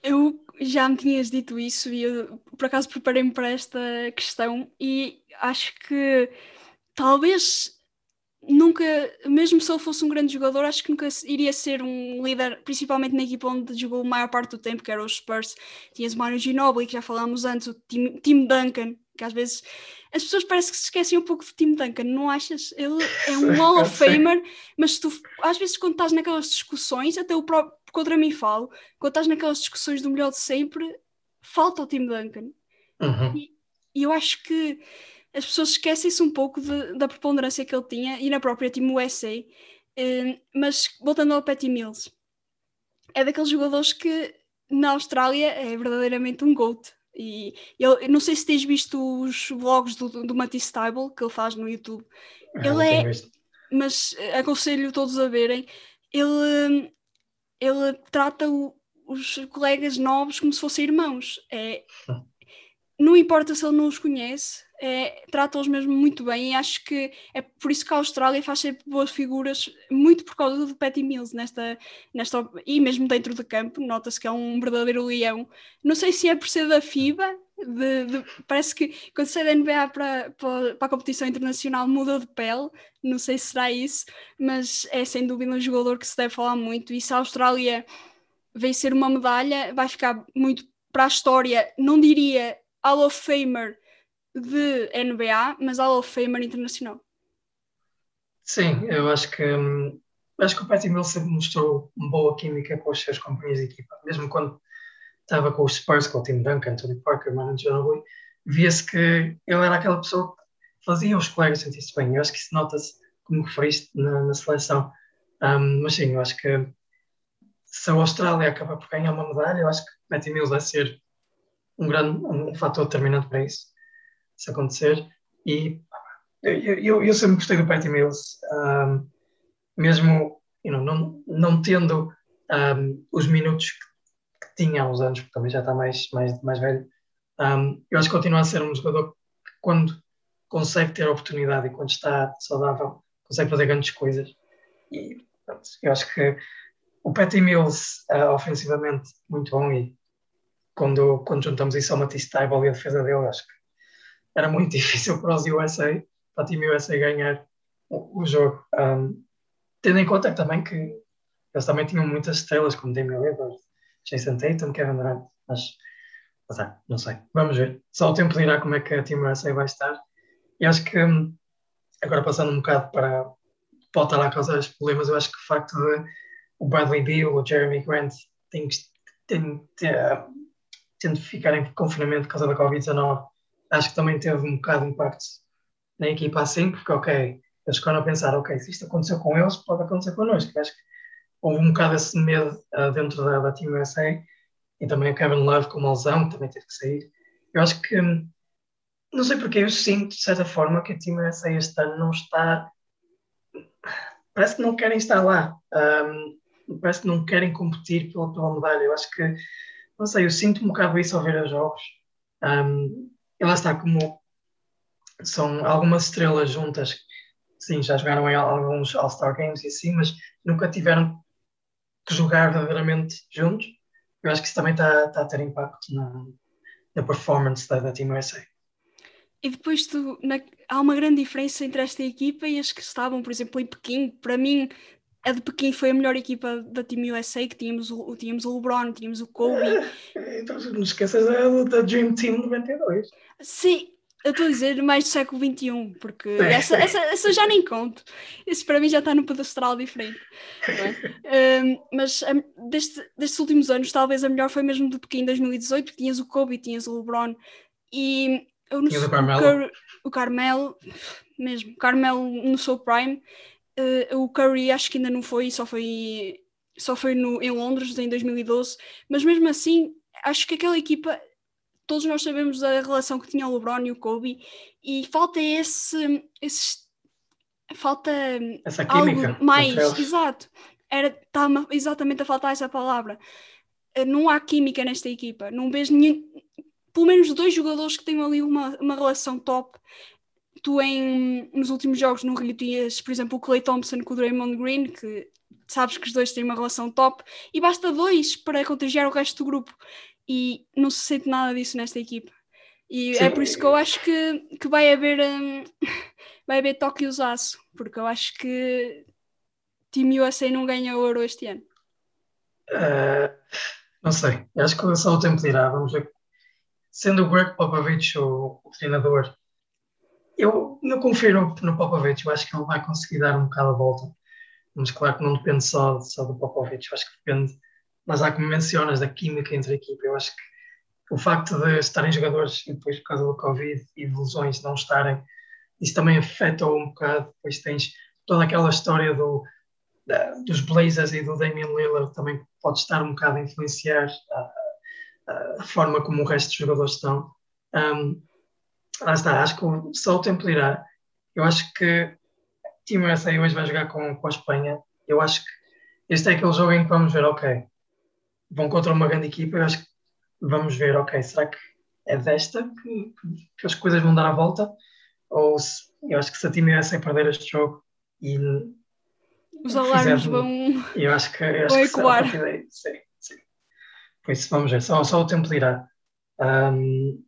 Eu já me tinhas dito isso e eu por acaso preparei-me para esta questão e acho que talvez nunca, mesmo se ele fosse um grande jogador, acho que nunca iria ser um líder, principalmente na equipa onde jogou a maior parte do tempo, que era os Spurs. Tinhas o Manu Ginobili, que já falámos antes, o Tim, Tim Duncan, que às vezes as pessoas parecem que se esquecem um pouco de Tim Duncan, não achas? Ele é um Hall of Famer, mas tu, às vezes, quando estás naquelas discussões, até o próprio, contra mim falo, quando estás naquelas discussões do melhor de sempre, falta o Tim Duncan. Uhum. E, e eu acho que as pessoas esquecem-se um pouco de, da preponderância que ele tinha e na própria Team USA. Uh, mas voltando ao Patty Mills, é daqueles jogadores que na Austrália é verdadeiramente um GOAT. E eu, não sei se tens visto os vlogs do, do Matisse Stable que ele faz no YouTube. Ah, ele é mas aconselho todos a verem. Ele, ele trata o, os colegas novos como se fossem irmãos. É, não importa se ele não os conhece, é, trata-os mesmo muito bem e acho que é por isso que a Austrália faz sempre boas figuras, muito por causa do Patty Mills nesta, nesta e mesmo dentro de campo, nota-se que é um verdadeiro leão. Não sei se é por ser da FIBA, de, de, parece que quando sai da NBA para, para, para, a competição internacional muda de pele, não sei se será isso, mas é sem dúvida um jogador que se deve falar muito. E se a Austrália vencer uma medalha, vai ficar muito para a história, não diria Hall of Famer de NBA, mas Hall of Famer internacional. Sim, eu acho que hum, acho que o Patty Mills sempre mostrou uma boa química com os seus companheiros de equipa, mesmo quando estava com os Spurs, com o Tim Duncan, Tony Parker, Manu Ginobili, via-se que ele era aquela pessoa que fazia os colegas sentir-se bem. Eu acho que isso nota-se, como referiste, na, na seleção. Um, mas sim, eu acho que se a Austrália acaba por ganhar uma medalha, eu acho que Matty Mills vai ser um grande um fator determinante para isso, se acontecer. E eu, eu, eu sempre gostei do Patty Mills, um, mesmo you know, não, não tendo um, os minutos que, que, tinha há uns anos, porque também já está mais, mais, mais velho. Um, eu acho que continua a ser um jogador que, quando consegue ter oportunidade e quando está saudável, consegue fazer grandes coisas. E eu acho que o Patty Mills, uh, ofensivamente, muito bom. E quando, quando juntamos isso ao Matisse Taibal e a defesa dele, acho que era muito difícil para os USA, para a Team USA ganhar o, o jogo. Um, tendo em conta também que eles também tinham muitas estrelas, como Damian Lillard, Jason Tatum, Kevin Durant, mas, mas é, não sei. Vamos ver. Só o tempo dirá como é que a Team USA vai estar. E acho que, hum, agora passando um bocado para pode estar a causar os problemas, eu acho que o facto de o Bradley Beal, o Jeremy Grant têm, têm, têm, de ficar em confinamento por causa da Covid-19, acho que também teve um bocado de impacto na equipa assim, porque, ok, eles ficaram a pensar, ok, se isto aconteceu com eles, pode acontecer connosco. Acho que houve um bocado esse medo uh, dentro da, da Team USA e também o Kevin Love com uma lesão, que também teve que sair. Eu acho que, não sei porque, eu sinto de certa forma que a Team USA este ano não está. Parece que não querem estar lá. Um, parece que não querem competir pela, pela medalha. Eu acho que, não sei, eu sinto um bocado isso ao ver os jogos. Um, e lá está, como são algumas estrelas juntas, sim, já jogaram em alguns All-Star Games e assim, mas nunca tiveram que jogar verdadeiramente juntos. Eu acho que isso também está, a ter impacto na, na performance da, da Team USA. E depois tu, na, há uma grande diferença entre esta equipa e as que estavam, por exemplo, em Pequim. Para mim, a de Pequim foi a melhor equipa da Team USA, que tínhamos o, tínhamos o LeBron, tínhamos o Kobe. então não esqueças da, da Dream Team 92. Sim, eu estou a dizer mais do século XXI, porque essa, essa, essa já nem conto. Isso para mim já está num pedestal diferente. É? um, mas um, deste, destes últimos anos, talvez a melhor foi mesmo de Pequim 2018, porque tinhas o Kobe, tinhas o LeBron e eu não sei, o Carmelo. O, Carmelo, mesmo, o Carmelo no seu prime Uh, o Curry acho que ainda não foi, só foi, só foi no, em Londres em 2012, mas mesmo assim acho que aquela equipa, todos nós sabemos da relação que tinha o LeBron e o Kobe, e falta esse, esse falta essa química, algo mais, exato, era tá exatamente a faltar essa palavra. Uh, não há química nesta equipa, não vejo nenhum, pelo menos dois jogadores que tenham ali uma, uma relação top tu em, nos últimos jogos no Rio tinhas, por exemplo, o Clay Thompson com o Draymond Green, que sabes que os dois têm uma relação top, e basta dois para contagiar o resto do grupo. E não se sente nada disso nesta equipa. E Sim. é por isso que eu acho que, que vai haver um, vai haver toque e usaço, porque eu acho que Team USA não ganha ouro este ano. Uh, não sei, acho que só o tempo dirá. Vamos ver. Sendo o Greg Popovich o, o treinador eu, eu confio no, Popovich, eu acho que ele vai conseguir dar um bocado a volta. Mas claro que não depende só, só do Popovich, eu acho que depende, mas há como mencionas, da química entre a equipa. Eu acho que o facto de estarem jogadores e depois por causa do Covid e de lesões não estarem, isso também afeta um bocado. Depois tens toda aquela história do, da, dos Blazers e do Damian Lillard também pode estar um bocado a influenciar a, a forma como o resto dos jogadores estão. Um, lá está, acho que só o tempo dirá. Eu acho que Team USA hoje vai jogar com, com a Espanha, eu acho que este é aquele jogo em que vamos ver, ok, vão contra uma grande equipa, eu acho que vamos ver, ok, será que é desta que, que as coisas vão dar a volta? Ou se, eu acho que se a Team USA perder este jogo e os alarmes vão, eu acho que, eu acho que ecoar. Sim, sim. Por isso, vamos ver, só, só o tempo dirá. Um,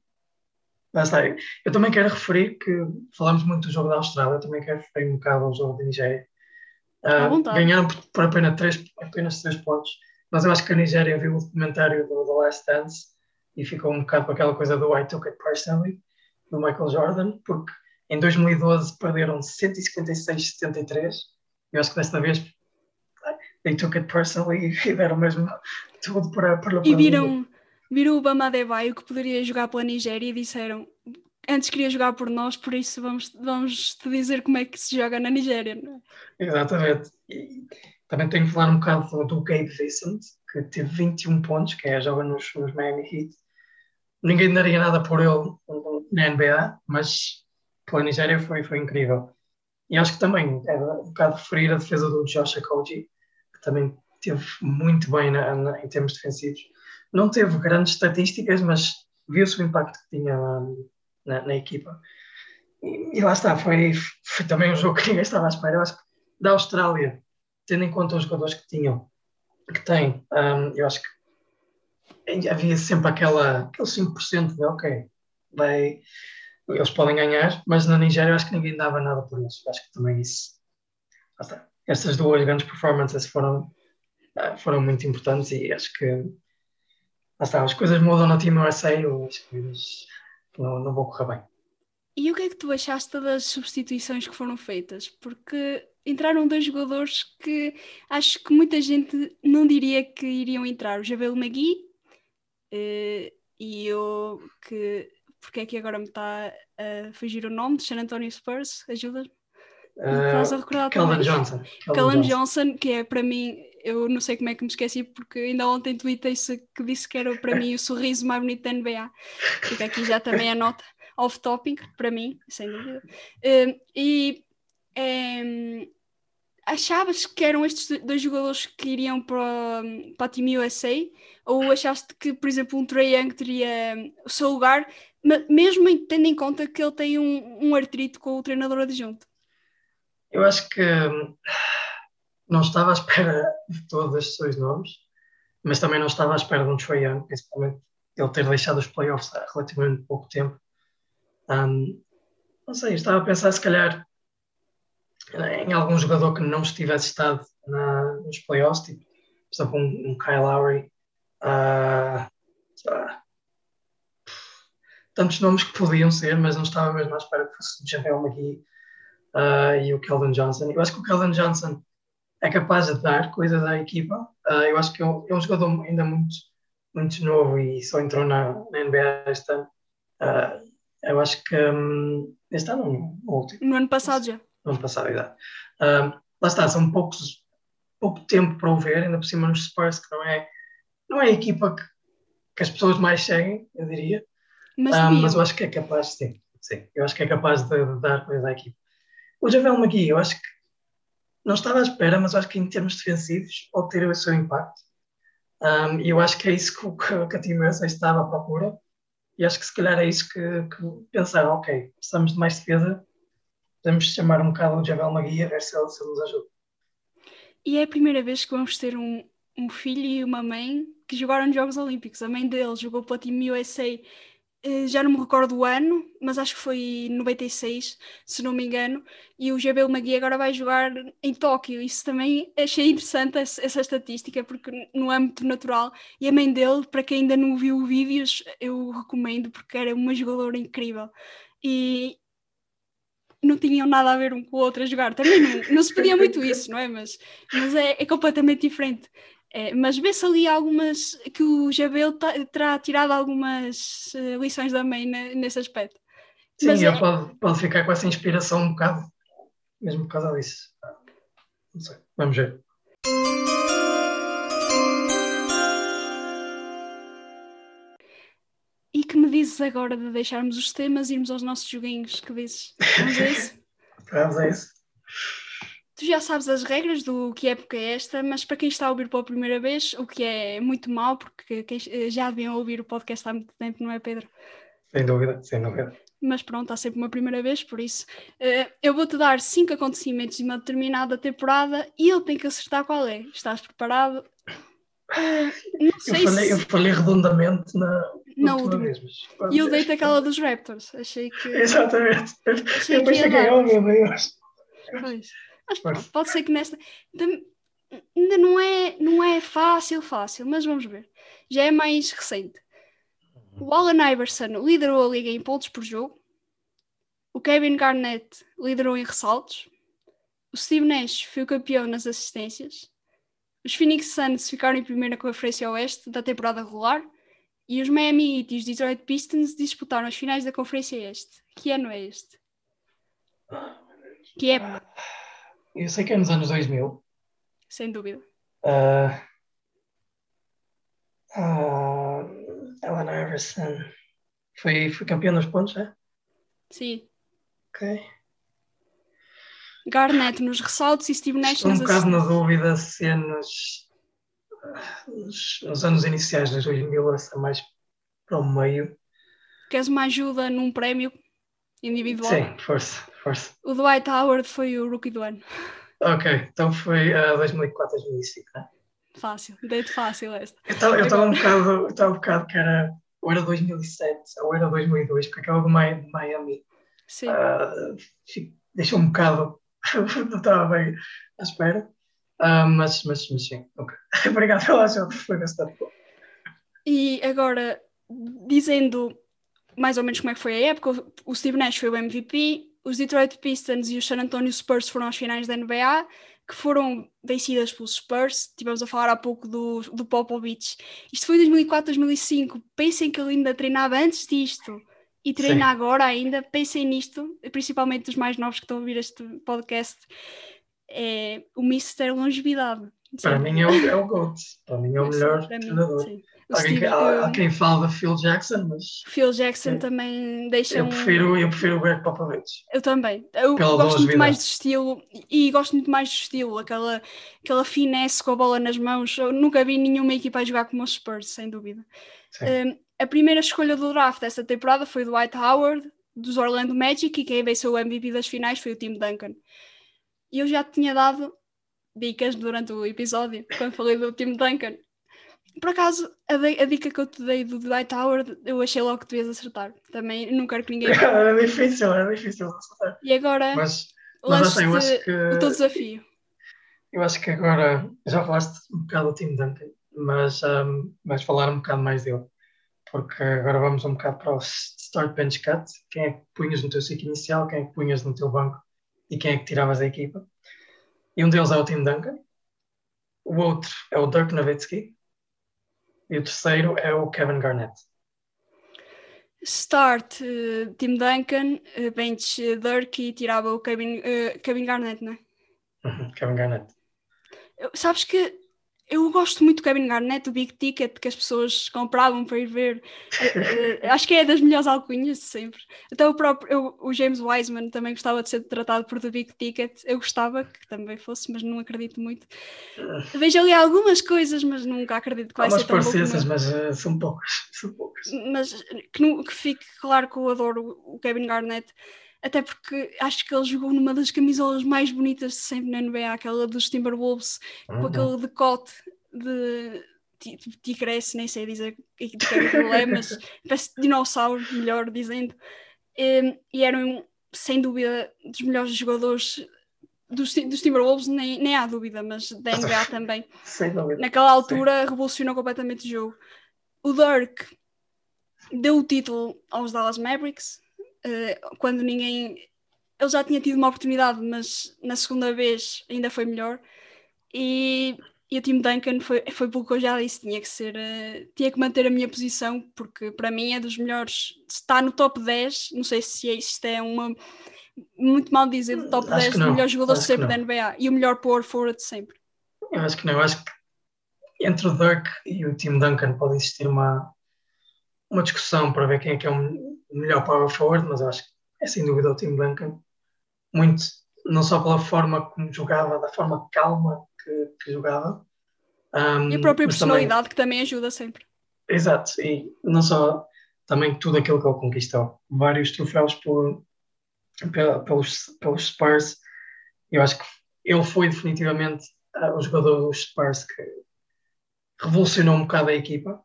está. Eu também quero referir que falamos muito do jogo da Austrália, também quero referir um bocado ao jogo da Nigéria. Uh, ganharam por, apenas, três, apenas três pontos, mas eu acho que a Nigéria viu o documentário do The Last Dance e ficou um bocado com aquela coisa do I Took It Personally, do Michael Jordan, porque em 2012 perderam 156-73. Eu acho que desta vez they took it personally e deram mesmo tudo para, para E viram, viram o Bama Adebayo que poderia jogar pela Nigéria e disseram antes queria jogar por nós, por isso vamos, vamos te dizer como é que se joga na Nigéria. É? Exatamente. E também tenho que falar um bocado do Gabe Vincent, que teve 21 pontos, que é joga nos, nos Miami Heat. Ninguém daria nada por ele na NBA, mas pela Nigéria foi, foi incrível. E acho que também é um bocado referir a defesa do Josh Okoji, que também teve muito bem na, na, em termos defensivos. Não teve grandes estatísticas, mas viu-se o impacto que tinha na, na equipa. E, e, lá está, foi, foi também um jogo que ninguém estava à espera. Eu acho que da Austrália, tendo em conta os jogadores que tinham, que tem, um, eu acho que havia sempre aquela, aquele 5% de ok, vai, eles podem ganhar, mas na Nigéria eu acho que ninguém dava nada por isso. Eu acho que também isso. Está. Estas duas grandes performances foram, ah, foram muito importantes e acho que está, as coisas mudam no time USA, as coisas não, não vão correr bem. E o que é que tu achaste das substituições que foram feitas? Porque entraram dois jogadores que acho que muita gente não diria que iriam entrar. O Jabel Magui uh, e eu que porque é que agora me está a fugir o nome de San Antonio Spurs? Ajuda-me? Uh, a recordar Calvin Johnson. Calvin. Johnson, que é para mim, eu não sei como é que me esqueci, porque ainda ontem tweetei que disse que era para mim o sorriso mais bonito da NBA. Fica aqui já também a nota off-topic, para mim, sem dúvida. Uh, e um, achavas que eram estes dois jogadores que iriam para, para a Team USA? Ou achaste que, por exemplo, um Trey Young teria o seu lugar, mesmo tendo em conta que ele tem um, um artrito com o treinador adjunto? Eu acho que hum, não estava à espera de todos estes dois nomes, mas também não estava à espera de um Trey Young, principalmente ele ter deixado os playoffs há relativamente pouco tempo. Um, não sei, estava a pensar se calhar em algum jogador que não estivesse estado na, nos playoffs, tipo, por exemplo, um, um Kyle Lowry, uh, tantos nomes que podiam ser, mas não estava mesmo à espera que fosse o Javel McGee uh, e o Kelvin Johnson. Eu acho que o Kelvin Johnson é capaz de dar coisas à equipa. Uh, eu acho que é um, é um, jogador ainda muito, muito novo e só entrou na, na NBA este ano. Uh, eu acho que um, este ano, no último. No ano passado já. No ano passado, exato. lá está, são poucos, pouco tempo para o ver, ainda por cima nos Spurs, que não é, não é a equipa que, que as pessoas mais seguem, eu diria. Mas, um, mas eu acho que é capaz, sim, sim. Eu acho que é capaz de, de dar coisa à equipa. O Javel McGee, eu acho que não estava à espera, mas acho que em termos defensivos ter o seu impacto. Um, e eu acho que é isso que, que a Team USA estava à procura. E acho que se calhar é isso que, que pensaram, ok, precisamos de mais defesa, podemos chamar um bocado o Javel McGee a ver se ele, se ele nos ajuda. E é a primeira vez que vamos ter um, um filho e uma mãe que jogaram nos Jogos Olímpicos. A mãe dele jogou para a Team USA já não me recordo o ano, mas acho que foi 96, se não me engano, e o Jabel Magui agora vai jogar em Tóquio. Isso também achei interessante essa, estatística, porque no âmbito natural, e a mãe dele, para quem ainda não viu vídeos, eu recomendo, porque era uma jogadora incrível. E não tinham nada a ver um com o outro a jogar. Também não, não se pedia muito isso, não é? Mas, mas é, é completamente diferente. É, mas vê-se ali algumas que o Jabel terá tirado algumas uh, lições também nesse aspecto. Sim, mas ele é... pode, pode ficar com essa inspiração um bocado, mesmo por causa disso. Não sei, vamos ver. E que me dizes agora de deixarmos os temas e irmos aos nossos joguinhos? Que dizes? Vamos a isso? vamos a isso. Tu já sabes as regras do que época é esta, mas para quem está a ouvir pela primeira vez, o que é muito mal, porque quem, eh, já deviam ouvir o podcast há muito tempo, não é, Pedro? Sem dúvida, sem dúvida. Mas pronto, há sempre uma primeira vez, por isso uh, eu vou-te dar cinco acontecimentos de uma determinada temporada e ele tem que acertar qual é. Estás preparado? Uh, não sei eu, falei, se... eu falei redondamente na, na última vez. E eu dei-te aquela dos Raptors. Achei que. Exatamente. Achei eu pensei que era meu Deus. Pois. Mas pronto, pode ser que nesta. Ainda não é, não é fácil, fácil, mas vamos ver. Já é mais recente. O Allen Iverson liderou a liga em pontos por jogo. O Kevin Garnett liderou em ressaltos. O Steve Nash foi o campeão nas assistências. Os Phoenix Suns ficaram em primeira Conferência Oeste da temporada regular. E os Miami Heat e os Detroit Pistons disputaram as finais da Conferência Este. Que ano é este? Que época? Eu sei que é nos anos 2000. Sem dúvida. Uh, uh, Ellen Iverson. Foi, foi campeão nos pontos, é? Sim. Ok. Garnett nos ressaltos e Steve Nash Estou um bocado na dúvida se é nos, nos, nos, anos iniciais de 2000 ou se é mais para o meio. Queres uma ajuda num prémio individual? Sim, força, força. O Dwight Howard foi o rookie do ano. Ok, então foi uh, 2004, 2005, né? Fácil, deito fácil esta. Eu estava um bocado, estava um bocado que era, ou era 2007 ou era 2002, porque aquela do Miami Sim. Uh, deixou um bocado, não estava bem à espera, uh, mas, mas, mas sim, ok. Obrigado pela ajuda, foi bastante bom. E agora, dizendo mais ou menos como é que foi a época, o Steve Nash foi o MVP, os Detroit Pistons e os San Antonio Spurs foram às finais da NBA, que foram vencidas pelos Spurs. Tivemos a falar há pouco do, do Popovich. Isto foi em 2004, 2005. Pensem que ele ainda treinava antes disto e treina Sim. agora ainda. Pensem nisto, principalmente os mais novos que estão a ouvir este podcast. É o Mister Longevidade. Para mim é o, é o GOAT. Para mim é o melhor treinador. Mim, Steve, há, há, quem fala Phil Jackson, mas. Phil Jackson também deixa. Eu prefiro, eu prefiro o Greg Popovich. Eu também. Eu Pela gosto muito mais do estilo e gosto muito mais do estilo, aquela, aquela finesse com a bola nas mãos. Eu nunca vi nenhuma equipa a jogar como os Spurs, sem dúvida. Um, a primeira escolha do draft desta temporada foi do Dwight Howard, dos Orlando Magic, e quem venceu o MVP das finais foi o Tim Duncan. E eu já tinha dado dicas durante o episódio, quando falei do Tim Duncan. Por acaso, a, de, a, dica que eu te dei do Dwight Howard, eu achei logo que tu ias acertar. Também não quero que ninguém. Era difícil, era difícil acertar. E agora, mas, mas assim, eu acho que, o teu desafio. Eu acho que agora, já falaste um bocado do Tim Duncan, mas um, vais falar um bocado mais dele. Porque agora vamos um bocado para o start bench cut. Quem é que punhas no teu ciclo inicial, quem é que punhas no teu banco e quem é que tiravas da equipa. E um deles é o Tim Duncan, o outro é o Dirk Nowitzki, e o terceiro é o Kevin Garnett. Start uh, Tim Duncan, uh, bench uh, Dirk e tirava o Kevin, Kevin Garnett, não é? Uhum, Kevin Garnett. Sabes que eu gosto muito do Kevin Garnett, do Big Ticket, que as pessoas compravam para ir ver. uh, acho que é das melhores alcunhas de sempre. Até o próprio eu, o James Wiseman também gostava de ser tratado por The Big Ticket. Eu gostava que também fosse, mas não acredito muito. Vejo ali algumas coisas, mas nunca acredito que vai ser tão bom. mas uh, são poucas. São poucas. Mas que, que fique claro que eu adoro o Kevin Garnett até porque acho que ele jogou numa das camisolas mais bonitas de sempre na NBA, aquela dos Timberwolves, uhum. com aquele decote de ticrece, nem sei dizer de que é, é mas parece dinossauro, melhor dizendo, e, e eram sem dúvida dos melhores jogadores dos, dos Timberwolves, nem, nem há dúvida, mas da NBA também. Sem dúvida. Naquela altura Sim. revolucionou completamente o jogo. O Dirk deu o título aos Dallas Mavericks, uh, quando ninguém. Ele já tinha tido uma oportunidade, mas na segunda vez ainda foi melhor. E, e o Tim Duncan foi, foi pelo que eu já disse, tinha que ser, uh, tinha que manter a minha posição, porque para mim é dos melhores, está no top 10, não sei se isto é uma muito mal dizer, do top acho 10 dos melhores jogadores acho sempre da NBA e o melhor power forward sempre. Eu acho que não, eu acho que entre o Dirk e o Tim Duncan pode existir uma, uma discussão para ver quem é que é o melhor power forward, mas acho que é sem dúvida o Tim Duncan. Muito não só pela forma como jogava, da forma calma que, que jogava. Um, e a própria personalidade também, que também ajuda sempre. Exato, e não só também tudo aquilo que ele conquistou. Vários troféus por, pelos, pelos Spurs. Eu acho que ele foi definitivamente uh, o jogador dos Spurs que revolucionou um bocado a equipa.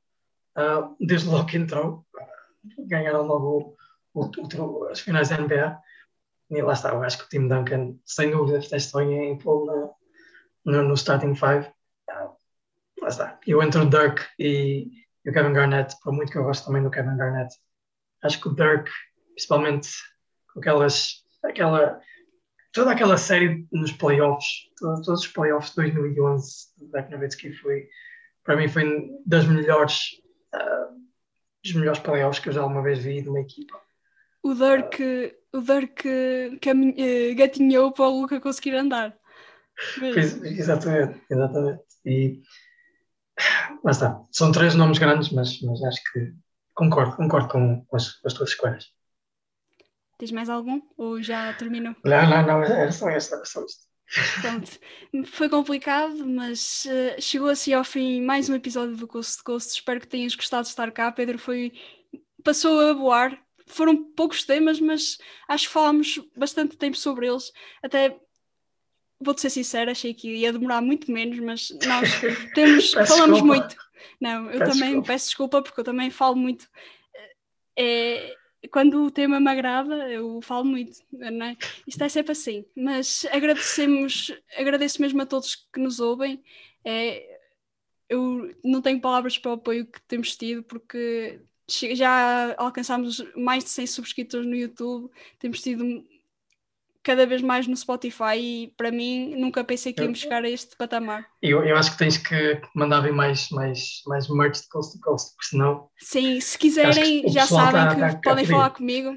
Uh, desde logo que entrou, ganharam logo o, o, as finais da NBA. E lá está, eu acho que o Tim Duncan, sem dúvida, está em pôr no, no, starting five. Uh, lá está. Eu entre o Dirk e, e o Kevin Garnett, por muito que eu gosto também do Kevin Garnett, acho que o Dirk, principalmente com aquelas, aquela, toda aquela série nos playoffs, todos, todos os playoffs de 2011 do Dirk Nowitzki foi, para mim foi das melhores, uh, dos melhores playoffs que eu já alguma vez vi de uma equipa. O Dirk, uh, o Dirk uh, gatinhou para o Luca conseguir andar. Exatamente, exatamente. E lá está. São três nomes grandes, mas, mas acho que concordo, concordo com, com, as, com as tuas escolhas. Tens mais algum? Ou já terminou? Não, não, não, era só esta, era só isto. Pronto, foi complicado, mas uh, chegou assim ao fim mais um episódio do Coast to Coast. Espero que tenhas gostado de estar cá. Pedro foi passou a voar. Foram poucos temas, mas acho que falámos bastante tempo sobre eles. Até vou-te ser sincera, achei que ia demorar muito menos, mas nós temos, falamos desculpa. muito. Não, eu peço também desculpa. peço desculpa porque eu também falo muito. É, quando o tema me agrada, eu falo muito, não é? Isto é sempre assim. Mas agradecemos, agradeço mesmo a todos que nos ouvem. É, eu não tenho palavras para o apoio que temos tido, porque já alcançámos mais de 100 subscritores no YouTube, temos tido cada vez mais no Spotify e para mim nunca pensei que íamos chegar a este patamar. Eu, eu acho que tens que mandar vir mais, mais, mais merch de coast to coast, porque senão. Sim, se quiserem, já sabem tá, que tá, podem falar comigo.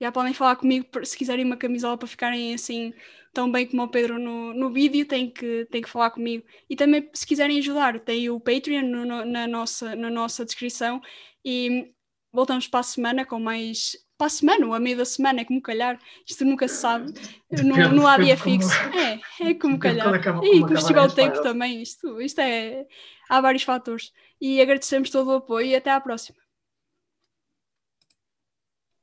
Já podem falar comigo se quiserem uma camisola para ficarem assim tão bem como o Pedro no, no vídeo, tem que, tem que falar comigo. E também, se quiserem ajudar, tem o Patreon no, no, na, nossa, na nossa descrição. E voltamos para a semana com mais para a semana ou a meio da semana, é como calhar, isto nunca se sabe, não, não há dia fixo, é, é como calhar. Acaba, e como estiver o tempo também, isto, isto é, há vários fatores. E agradecemos todo o apoio e até à próxima.